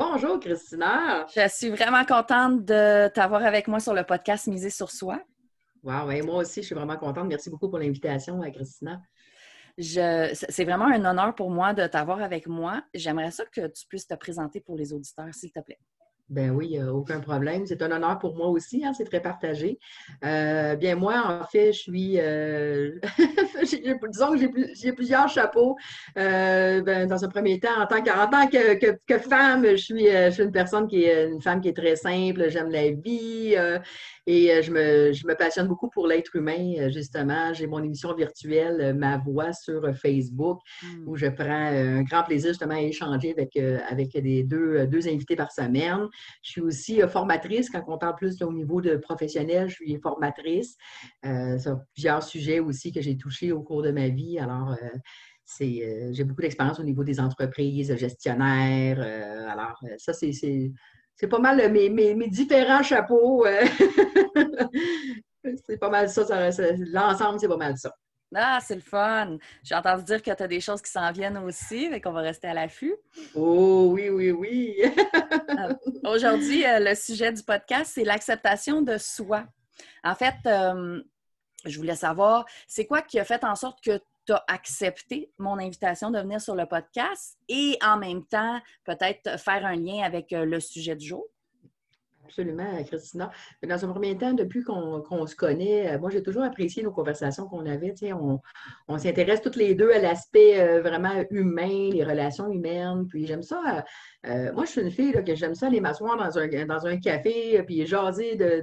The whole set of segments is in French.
Bonjour Christina. Je suis vraiment contente de t'avoir avec moi sur le podcast Miser sur soi. Wow, moi aussi, je suis vraiment contente. Merci beaucoup pour l'invitation, euh, Christina. c'est vraiment un honneur pour moi de t'avoir avec moi. J'aimerais ça que tu puisses te présenter pour les auditeurs, s'il te plaît. Ben oui, aucun problème. C'est un honneur pour moi aussi, hein, c'est très partagé. Euh, bien, moi, en fait, je suis, euh, disons que j'ai plusieurs chapeaux. Euh, ben, dans un premier temps, en tant que, que, femme, je suis, je suis, une personne qui est une femme qui est très simple, j'aime la vie, et je me, je me, passionne beaucoup pour l'être humain, justement. J'ai mon émission virtuelle, Ma Voix, sur Facebook, hmm. où je prends un grand plaisir justement à échanger avec, avec des deux, deux invités par semaine. Je suis aussi formatrice, quand on parle plus au niveau de professionnel, je suis formatrice sur plusieurs sujets aussi que j'ai touchés au cours de ma vie. Alors, j'ai beaucoup d'expérience au niveau des entreprises, gestionnaires. alors, ça, c'est pas mal mes, mes, différents chapeaux. Euh. c'est pas mal ça. L'ensemble, c'est pas mal ça. Ah, c'est le fun. J'ai entendu dire que tu as des choses qui s'en viennent aussi, mais qu'on va rester à l'affût. Oh oui, oui, oui. Euh, aujourd'hui, euh, le sujet du podcast, c'est l'acceptation de soi. En fait, je voulais savoir, c'est quoi qui a fait en sorte que tu as accepté mon invitation de venir sur le podcast et en même temps, peut-être faire un lien avec euh, le sujet du jour? Absolument, Christina. Dans un premier temps, depuis qu'on se connaît, euh, moi, j'ai toujours apprécié nos conversations qu'on avait. On, on s'intéresse toutes les deux à l'aspect euh, vraiment humain, les relations humaines. Puis j'aime ça. Euh, moi, je suis une fille là, que j'aime ça aller m'asseoir dans un, dans un café puis jaser de,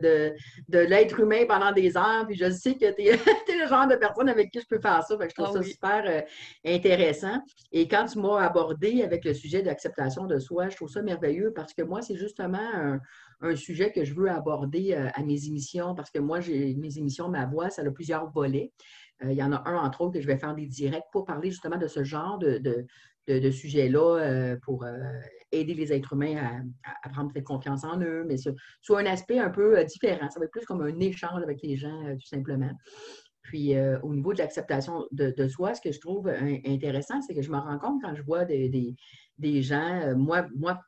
de, l'être humain pendant des heures. Puis je sais que tu es, le genre de personne avec qui je peux faire ça. je trouve ah ça super intéressant. Et quand tu m'as abordé avec le sujet d'acceptation de soi, je trouve ça merveilleux parce que moi, c'est justement un un sujet que je veux aborder euh, à mes émissions parce que moi, j'ai mes émissions, ma voix, ça a plusieurs volets. Euh, il y en a un, entre autres, que je vais faire des directs pour parler justement de ce genre de, de, sujet-là euh, pour aider les êtres humains à, prendre cette confiance en eux, mais sur, un aspect un peu différent. Ça va être plus comme un échange avec les gens, tout simplement. Puis, au niveau de l'acceptation de, soi, ce que je trouve intéressant, c'est que je me rends compte quand je vois des, des, gens, moi, moi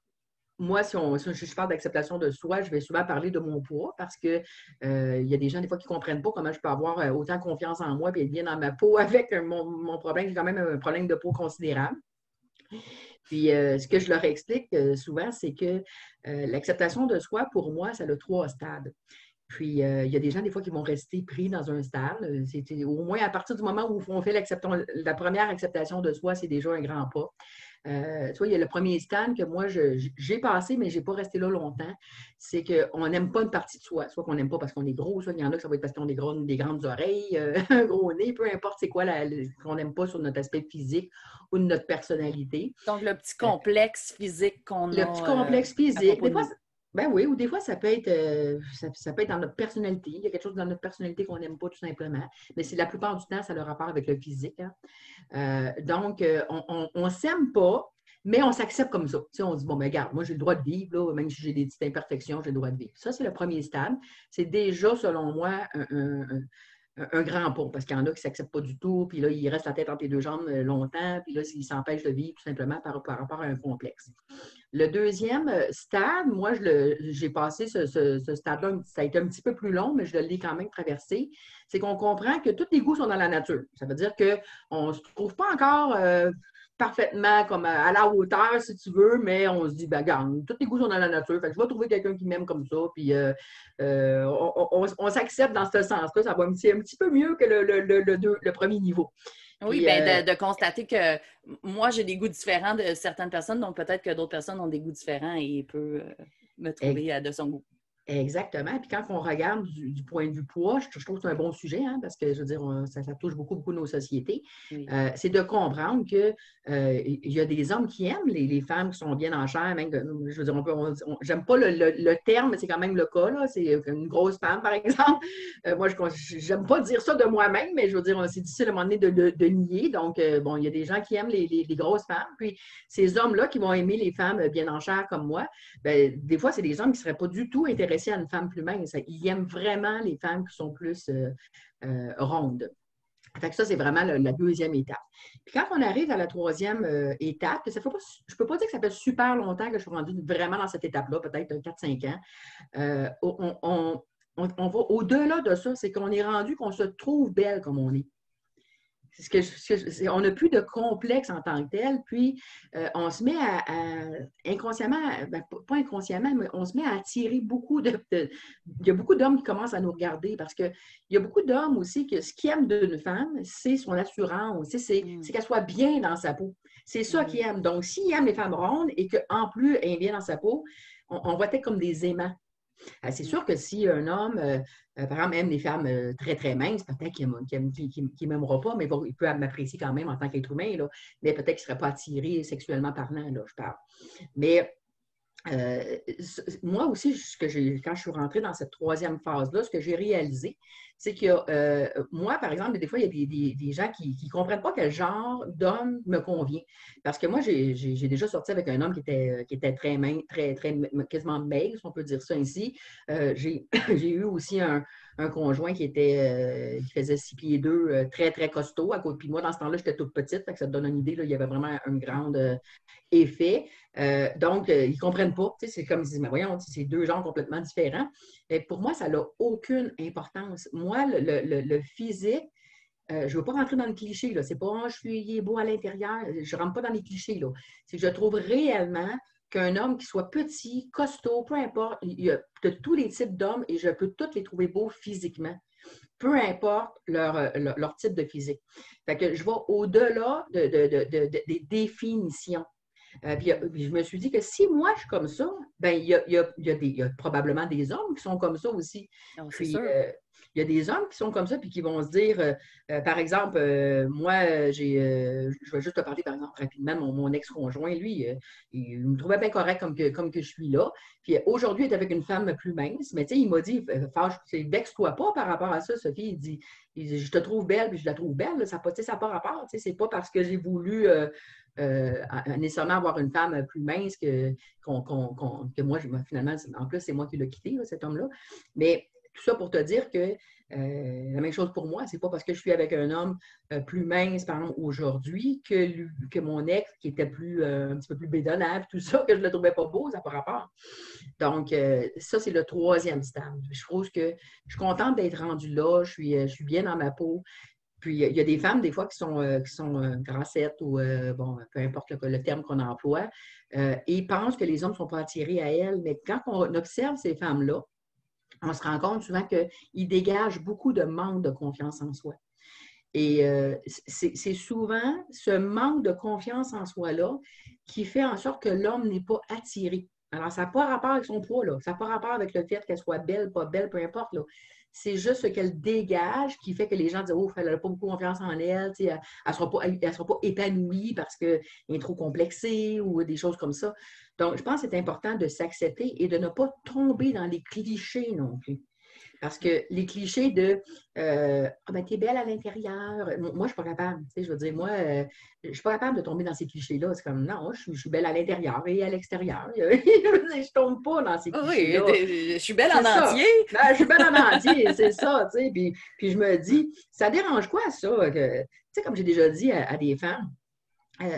moi, si, on, je parle d'acceptation de soi, je vais souvent parler de mon poids parce qu'il euh, y a des gens, des fois, qui ne comprennent pas comment je peux avoir euh, autant confiance en moi et être bien dans ma peau avec mon, problème. J'ai quand même un problème de peau considérable. Puis, euh, ce que je leur explique souvent, c'est que l'acceptation de soi, pour moi, ça a trois stades. Puis, il y a des gens, des fois, qui vont rester pris dans un stade. Au moins à partir du moment où on fait la première acceptation de soi, c'est déjà un grand pas. Euh, tu vois, il y a le premier stand que moi, j'ai passé, mais je n'ai pas resté là longtemps. C'est qu'on n'aime pas une partie de soi. Soit qu'on n'aime pas parce qu'on est gros, soit il y en a que ça va être parce qu'on a des, grandes, des grandes oreilles, euh, un gros nez, peu importe c'est quoi qu'on n'aime pas sur notre aspect physique ou de notre personnalité. Donc, le petit complexe physique qu'on a. Le petit complexe euh, physique. Des fois, ben oui, ou des fois, ça peut être euh, ça, peut être dans notre personnalité. Il y a quelque chose dans notre personnalité qu'on n'aime pas tout simplement. Mais c'est la plupart du temps, ça a le rapport avec le physique. Hein. Euh, donc, euh, on ne s'aime pas, mais on s'accepte comme ça. on dit, bon, mais regarde, moi, j'ai le droit de vivre, même si j'ai des petites imperfections, j'ai le droit de vivre. Ça, c'est le premier stade. C'est déjà, selon moi, un, grand pas, parce qu'il y en a qui ne s'acceptent pas du tout, puis là, ils restent la tête entre les deux jambes longtemps, puis là, ils s'empêchent de vivre tout simplement par, rapport à un complexe. Le deuxième euh, stade, moi, j'ai passé ce, stade-là, ça a été un petit peu plus long, mais je l'ai quand même traversé, c'est qu'on comprend que tous les goûts sont dans la nature. Ça veut dire qu'on ne se trouve pas encore euh, parfaitement comme à la hauteur, si tu veux, mais on se dit, ben, regarde, tous les goûts sont dans la nature. Je vais trouver quelqu'un qui m'aime comme ça, puis euh, on, s'accepte dans ce sens-là. Ça va un petit, un petit peu mieux que le, premier niveau. Oui, bien, euh, de, constater que moi, j'ai des goûts différents de certaines personnes, donc peut-être que d'autres personnes ont des goûts différents et peut me trouver de son goût. Exactement. Puis quand on regarde du, point de vue poids, je, trouve que c'est un bon sujet, hein, parce que je veux dire, ça, touche beaucoup, beaucoup nos sociétés. Euh, c'est de comprendre qu'il euh, y a des hommes qui aiment les, femmes qui sont bien en chair. Même, je veux dire, on j'aime pas le, terme, mais c'est quand même le cas. Là. C'est une grosse femme, par exemple. Euh, moi, je j'aime pas dire ça de moi-même, mais je veux dire, c'est difficile à un moment donné de, nier. Donc, bon, il y a des gens qui aiment les, les grosses femmes. Puis ces hommes-là qui vont aimer les femmes bien en chair comme moi, ben, des fois, c'est des hommes qui ne seraient pas du tout intéressés à une femme plus mince. Ils aiment vraiment les femmes qui sont plus euh, euh, rondes. Fait ça, c'est vraiment la deuxième étape. Puis quand on arrive à la troisième euh, étape, ça fait pas, je ne peux pas dire que ça fait super longtemps que je suis rendue vraiment dans cette étape-là, peut-être 4-5 ans. on, on, va au-delà de ça, c'est qu'on est rendu qu'on se trouve belle comme on est on n'a plus de complexe en tant que tel, puis euh, on se met à, inconsciemment, ben, pas inconsciemment, mais on se met à attirer beaucoup de. il y a beaucoup d'hommes qui commencent à nous regarder parce qu'il y a beaucoup d'hommes aussi que ce qu'ils aiment d'une femme, c'est son assurance, c'est mm. qu'elle soit bien dans sa peau. C'est ça mm. qu'ils aiment. Donc, s'ils aiment les femmes rondes et qu'en plus, elle est bien dans sa peau, on, on va être comme des aimants. Euh, c'est sûr que si un homme, euh, euh, par exemple, aime des femmes très, très minces, peut-être qu'il ne m'aimera pas, mais il peut m'apprécier quand même en tant qu'être humain, mais peut-être qu'il ne serait pas attiré sexuellement parlant, là, je parle. Mais moi aussi, quand je suis rentrée dans cette troisième phase-là, ce que j'ai réalisé, c'est que euh, moi, par exemple, des fois, il y a des, gens qui ne comprennent pas quel genre d'homme me convient. Parce que moi, j'ai déjà sorti avec un homme qui était, très mince, très, très, quasiment maigre, si on peut dire ça ainsi. Euh, j'ai eu aussi un, conjoint qui était euh, qui faisait six pieds deux, très, très costaud à côté. Puis moi, dans ce temps-là, j'étais toute petite, ça te donne une idée, là, il y avait vraiment un grand effet. donc, ils ne comprennent pas. C'est comme ils disent, mais voyons, c'est deux genres complètement différents. Et pour moi, ça n'a aucune importance. Moi, le, physique, euh, je ne veux pas rentrer dans le cliché. Ce n'est pas oh, je suis beau à l'intérieur. Je ne rentre pas dans les clichés. C'est que je trouve réellement qu'un homme qui soit petit, costaud, peu importe, il y a de tous les types d'hommes et je peux tous les trouver beaux physiquement, peu importe leur, euh, leur, type de physique. Fait que je vais au-delà des définitions. Euh, puis, je me suis dit que si moi je suis comme ça, ben il y a, y a, probablement des hommes qui sont comme ça aussi. Puis, euh, il y a des hommes qui sont comme ça, puis qui vont se dire, euh, par exemple, moi, j'ai, je vais juste te parler, par exemple, rapidement, mon, mon ex-conjoint, lui, il me trouvait bien correct comme que, comme que je suis là. Puis aujourd'hui, il est avec une femme plus mince, mais tu sais, il m'a dit, fâche, vexe-toi pas par rapport à ça, Sophie. Il dit, je te trouve belle, puis je la trouve belle. Ça n'a pas, rapport. C'est pas parce que j'ai voulu euh, nécessairement avoir une femme plus mince que, que moi, finalement, en plus, c'est moi qui l'ai quitté, cet homme-là. Mais tout ça pour te dire que euh, la même chose pour moi, c'est pas parce que je suis avec un homme euh, plus mince, par exemple, aujourd'hui, que, que mon ex, qui était plus, un petit peu plus bédonnable, tout ça, que je le trouvais pas beau, ça pas rapport. Donc, ça, c'est le troisième stade. Je trouve que je suis contente d'être rendue là, je suis, je suis bien dans ma peau. Puis il y a des femmes, des fois, qui sont, euh, qui sont euh, grassettes ou, euh, bon, peu importe le, terme qu'on emploie, et pensent que les hommes ne sont pas attirés à elles. Mais quand on observe ces femmes-là, on se rend compte souvent qu'ils dégagent beaucoup de manque de confiance en soi. Et c'est souvent ce manque de confiance en soi-là qui fait en sorte que l'homme n'est pas attiré. Alors, ça n'a pas rapport avec son poids, ça n'a pas rapport avec le fait qu'elle soit belle, pas belle, peu importe. C'est juste ce qu'elle dégage qui fait que les gens disent Oh, elle n'a pas beaucoup confiance en elle, elle ne sera, pas épanouie parce qu'elle est trop complexée ou des choses comme ça. Donc, je pense que c'est important de s'accepter et de ne pas tomber dans les clichés non plus. Parce que les clichés de euh, Ah ben, t'es belle à l'intérieur. Moi, je ne suis pas capable. Tu sais, je veux dire, moi, euh, je ne suis pas capable de tomber dans ces clichés-là. C'est comme non, je, suis belle à l'intérieur et à l'extérieur. je ne tombe pas dans ces clichés-là. Oui, je suis belle en entier. Ben, je suis belle en entier, c'est ça. Tu sais. Puis, puis, je me dis, ça dérange quoi, ça? Que, tu sais, comme j'ai déjà dit à, des femmes, euh,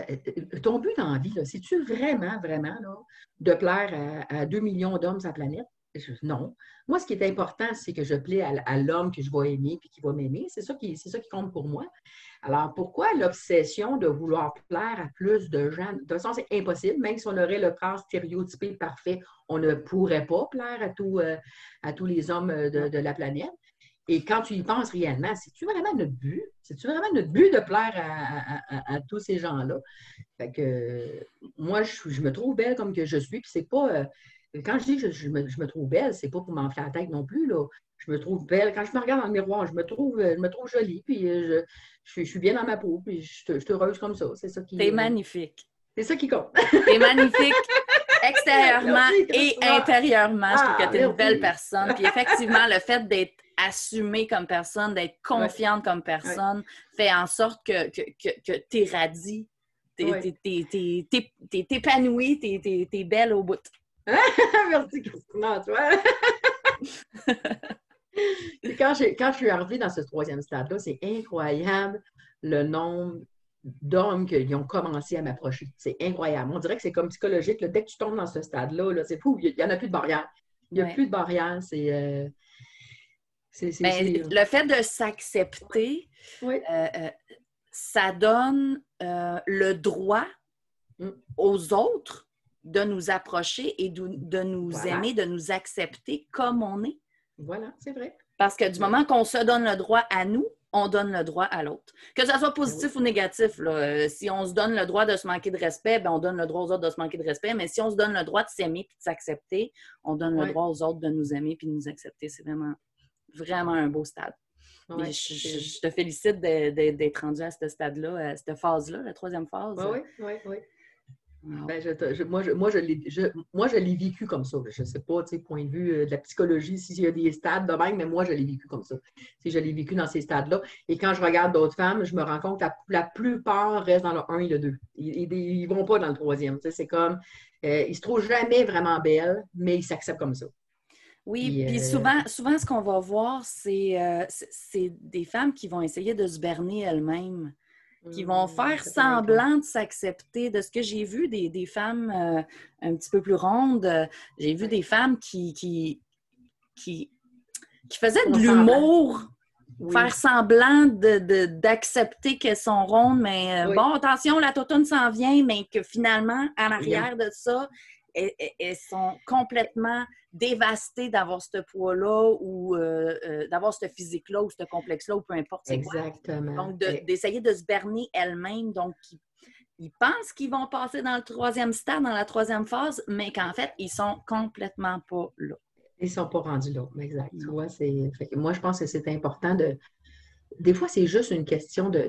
ton but dans la vie, c'est-tu vraiment, vraiment là, de plaire à, à 2 millions d'hommes sur la planète? Non. Moi, ce qui est important, c'est que je plais à, l'homme que je vais aimer et qui va m'aimer. C'est ça, qui, ça qui compte pour moi. Alors, pourquoi l'obsession de vouloir plaire à plus de gens? De toute façon, c'est impossible. Même si on aurait le corps stéréotypé parfait, on ne pourrait pas plaire à, euh, à tous les hommes de, la planète. Et quand tu y penses réellement, c'est-tu vraiment notre but? C'est-tu vraiment notre but de plaire à, tous ces gens-là? Fait que moi, je, me trouve belle comme que je suis, puis c'est pas. Euh, quand je dis que je, me, trouve belle, c'est pas pour m'enfler la tête non plus. Là. Je me trouve belle. Quand je me regarde dans le miroir, je me trouve, je me trouve jolie, puis je, je, suis bien dans ma peau, puis je, suis heureuse comme ça. C'est ça qui. T'es magnifique. C'est ça qui compte. T'es magnifique extérieurement et intérieurement. je trouve que ah, tu es une belle personne. Puis effectivement, le fait d'être assumée comme personne, d'être confiante comme personne, fait en sorte que, que, que, que tu irradies. T'es épanouie, t'es belle au bout. Merci, Christina, tu vois. quand, quand je suis arrivée dans ce troisième stade-là, c'est incroyable le nombre d'hommes qui ont commencé à m'approcher. C'est incroyable. On dirait que c'est comme psychologique. Dès que tu tombes dans ce stade-là, c'est fou. Il n'y en a plus de barrière. Il n'y a plus de barrière. C'est. Euh, ben, le fait de s'accepter, euh, euh, ça donne le droit mm. aux autres de nous approcher et de, nous aimer, de nous accepter comme on est. Voilà, c'est vrai. Parce que du moment qu'on se donne le droit à nous, on donne le droit à l'autre. Que ça soit positif ou négatif, euh, si on se donne le droit de se manquer de respect, ben on donne le droit aux autres de se manquer de respect. Mais si on se donne le droit de s'aimer et de s'accepter, on donne le droit aux autres de nous aimer et de nous accepter. C'est vraiment, vraiment un beau stade. je, te félicite d'être rendu à ce stade-là, à cette phase-là, la troisième phase. Oui, oui, oui. Ben, je, moi, je, moi, je l'ai vécu comme ça. Je ne sais pas, point de vue euh, de la psychologie, s'il y a des stades de même, mais moi, je l'ai vécu comme ça. je l'ai vécu dans ces stades-là. Et quand je regarde d'autres femmes, je me rends compte que la, plupart restent dans le 1 et le 2. Ils ne vont pas dans le troisième. C'est comme, euh, ils ne se trouvent jamais vraiment belles, mais ils s'acceptent comme ça. Oui, puis, euh, souvent, souvent, ce qu'on va voir, c'est des femmes qui vont essayer de se berner elles-mêmes qui vont mmh, faire semblant de s'accepter. De ce que j'ai vu des, femmes euh, un petit peu plus rondes, euh, j'ai vu des femmes qui, qui, qui, faisaient de l'humour, faire semblant d'accepter qu'elles sont rondes, mais euh, bon, attention, la totone s'en vient, mais que finalement, en arrière de ça, elles, sont complètement dévastées d'avoir ce poids-là ou euh, euh, d'avoir ce physique-là ou ce complexe-là ou peu importe. Exactement. Donc, d'essayer de, se berner elles-mêmes. Donc, ils, pensent qu'ils vont passer dans le troisième stade, dans la troisième phase, mais qu'en fait, ils sont complètement pas là. Ils ne sont pas rendus là, exact. moi, je pense que c'est important de, des fois, c'est juste une question de,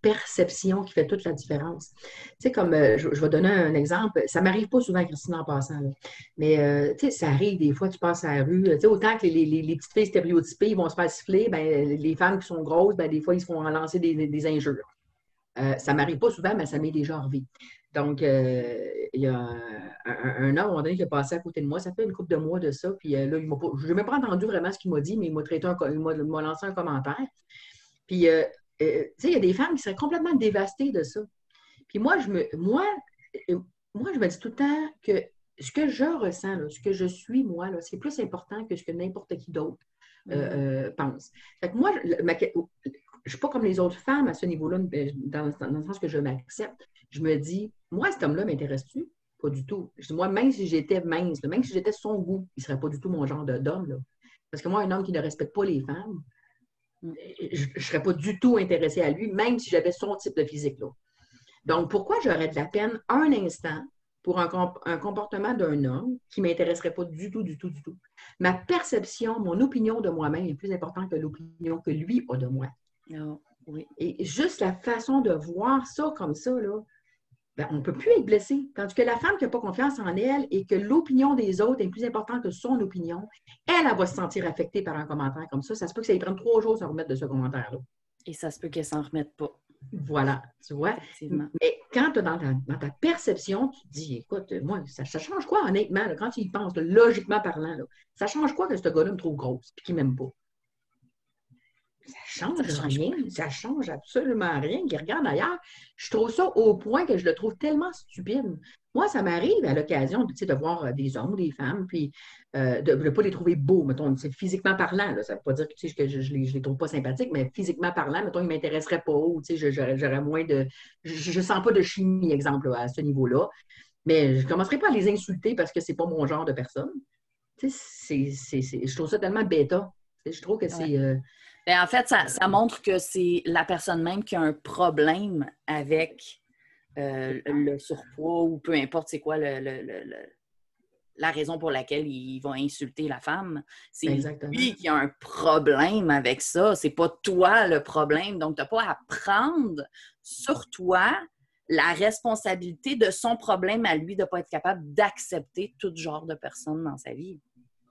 perception qui fait toute la différence. Tu sais, comme euh, je, vais donner un exemple, ça m'arrive pas souvent, Christine, en passant, mais euh, tu sais, ça arrive des fois, tu passes à la rue, tu sais, autant que les, petites filles stéréotypées, ils vont se faire siffler, ben, les femmes qui sont grosses, ben, des fois, ils se font lancer des, injures. Euh, ça m'arrive pas souvent, mais ça m'est déjà arrivé. Donc, euh, il y un, homme, un donné, qui a passé à côté de moi. Ça fait une couple de mois de ça. Puis euh, là, il m'a pas, je n'ai même pas entendu vraiment ce qu'il m'a dit, mais il m'a traité un, il m'a lancé un commentaire. Puis, euh, tu sais, il y a des femmes qui seraient complètement dévastées de ça. Puis moi, je me, moi, moi, je me dis tout le temps que ce que je ressens, ce que je suis, moi, c'est plus important que ce que n'importe qui d'autre mm-hmm. pense. Fait que moi, je ne suis pas comme les autres femmes à ce niveau-là, dans, dans, le sens que je m'accepte. Je me dis, moi, cet homme-là m'intéresse-tu? Pas du tout. moi, même si j'étais mince, même si j'étais son goût, il ne serait pas du tout mon genre d'homme. Parce que moi, un homme qui ne respecte pas les femmes, je ne serais pas du tout intéressée à lui, même si j'avais son type de physique. Là. Donc, pourquoi j'aurais de la peine un instant pour un, comportement d'un homme qui ne m'intéresserait pas du tout, du tout, du tout? Ma perception, mon opinion de moi-même est plus importante que l'opinion que lui a de moi. Ah, oui. Et juste la façon de voir ça comme ça, là, ben, on ne peut plus être blessé. Tandis que la femme qui n'a pas confiance en elle et que l'opinion des autres est plus importante que son opinion, elle, elle va se sentir affectée par un commentaire comme ça. Ça se peut que ça lui prenne trois jours à remettre de ce commentaire-là. Et ça se peut qu'elle s'en remette pas. Voilà, tu vois. Mais quand tu es dans ta, perception, tu te dis, écoute, moi, ça, change quoi, honnêtement, quand tu y penses, logiquement parlant, ça change quoi que ce gars-là me trouve grosse et qu'il ne m'aime pas? Ça change, rien. Ça change absolument rien. Il regarde ailleurs. Je trouve ça au point que je le trouve tellement stupide. Moi, ça m'arrive à l'occasion de voir euh, des hommes ou des femmes, puis euh, de ne pas les trouver beaux, mettons, physiquement parlant. ça ne veut pas dire que, je ne les, trouve pas sympathiques, mais physiquement parlant, mettons, ils ne m'intéresseraient pas, ou j'aurais moins de. Je ne sens pas de chimie, exemple, à ce niveau-là. Mais je ne commencerai pas à les insulter parce que ce n'est pas mon genre de personne. je trouve ça tellement bêta. Je trouve que c'est. Euh, ben, en fait, ça, montre que c'est la personne même qui a un problème avec euh, le surpoids ou peu importe c'est quoi le, la raison pour laquelle il va insulter la femme. C'est lui qui a un problème avec ça. C'est pas toi le problème. Donc, tu n'as pas à prendre sur toi la responsabilité de son problème à lui de ne pas être capable d'accepter tout genre de personnes dans sa vie.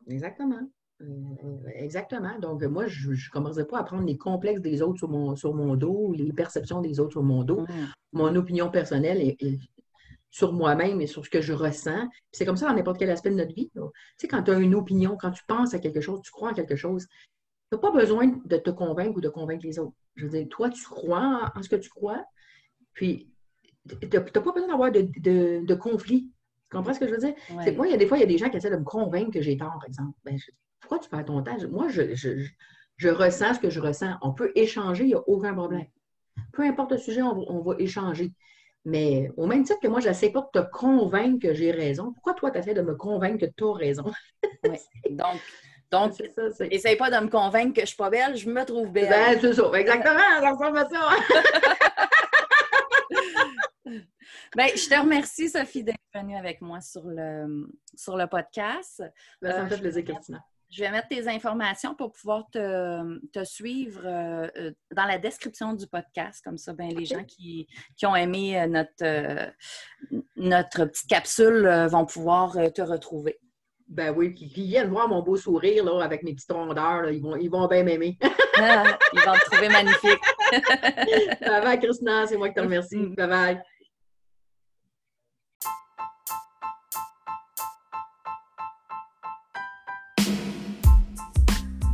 Exactement. Euh, exactement. Donc, moi, je ne commencerai pas à prendre les complexes des autres sur mon, sur mon dos, les perceptions des autres sur mon dos. Mm. Mon opinion personnelle est, sur moi-même et sur ce que je ressens. C'est comme ça dans n'importe quel aspect de notre vie. Tu sais, quand tu as une opinion, quand tu penses à quelque chose, tu crois en quelque chose, tu n'as pas besoin de te convaincre ou de convaincre les autres. Je veux dire, toi, tu crois en, ce que tu crois, puis tu n'as pas besoin d'avoir de, de, conflit. Tu comprends ce que je veux dire? C'est moi, il y a des fois, il y a des gens qui essaient de me convaincre que j'ai tort, par exemple. Ben, pourquoi tu perds ton temps? Moi, je, je, ressens ce que je ressens. On peut échanger, il n'y a aucun problème. Peu importe le sujet, on, va échanger. Mais au même titre que moi, je n'essaie pas de te convaincre que j'ai raison. Pourquoi toi, tu essaies de me convaincre que tu as raison? Donc, donc, essaye pas de me convaincre que je suis pas belle, je me trouve belle. Ben, c'est ça, exactement, ben, je te remercie, Sophie, d'être venue avec moi sur le, sur le podcast. Ben, ça me fait euh, plaisir, Christina. Je vais mettre tes informations pour pouvoir te, suivre euh, euh, dans la description du podcast. Comme ça, ben, les gens qui, ont aimé notre, notre petite capsule vont pouvoir te retrouver. Ben oui, qui, viennent voir mon beau sourire là, avec mes petites rondeurs, ils, vont, ils vont bien m'aimer. Ah, ils vont te trouver magnifique. bye bye, Christina, c'est moi qui te remercie. Mm. Bye bye.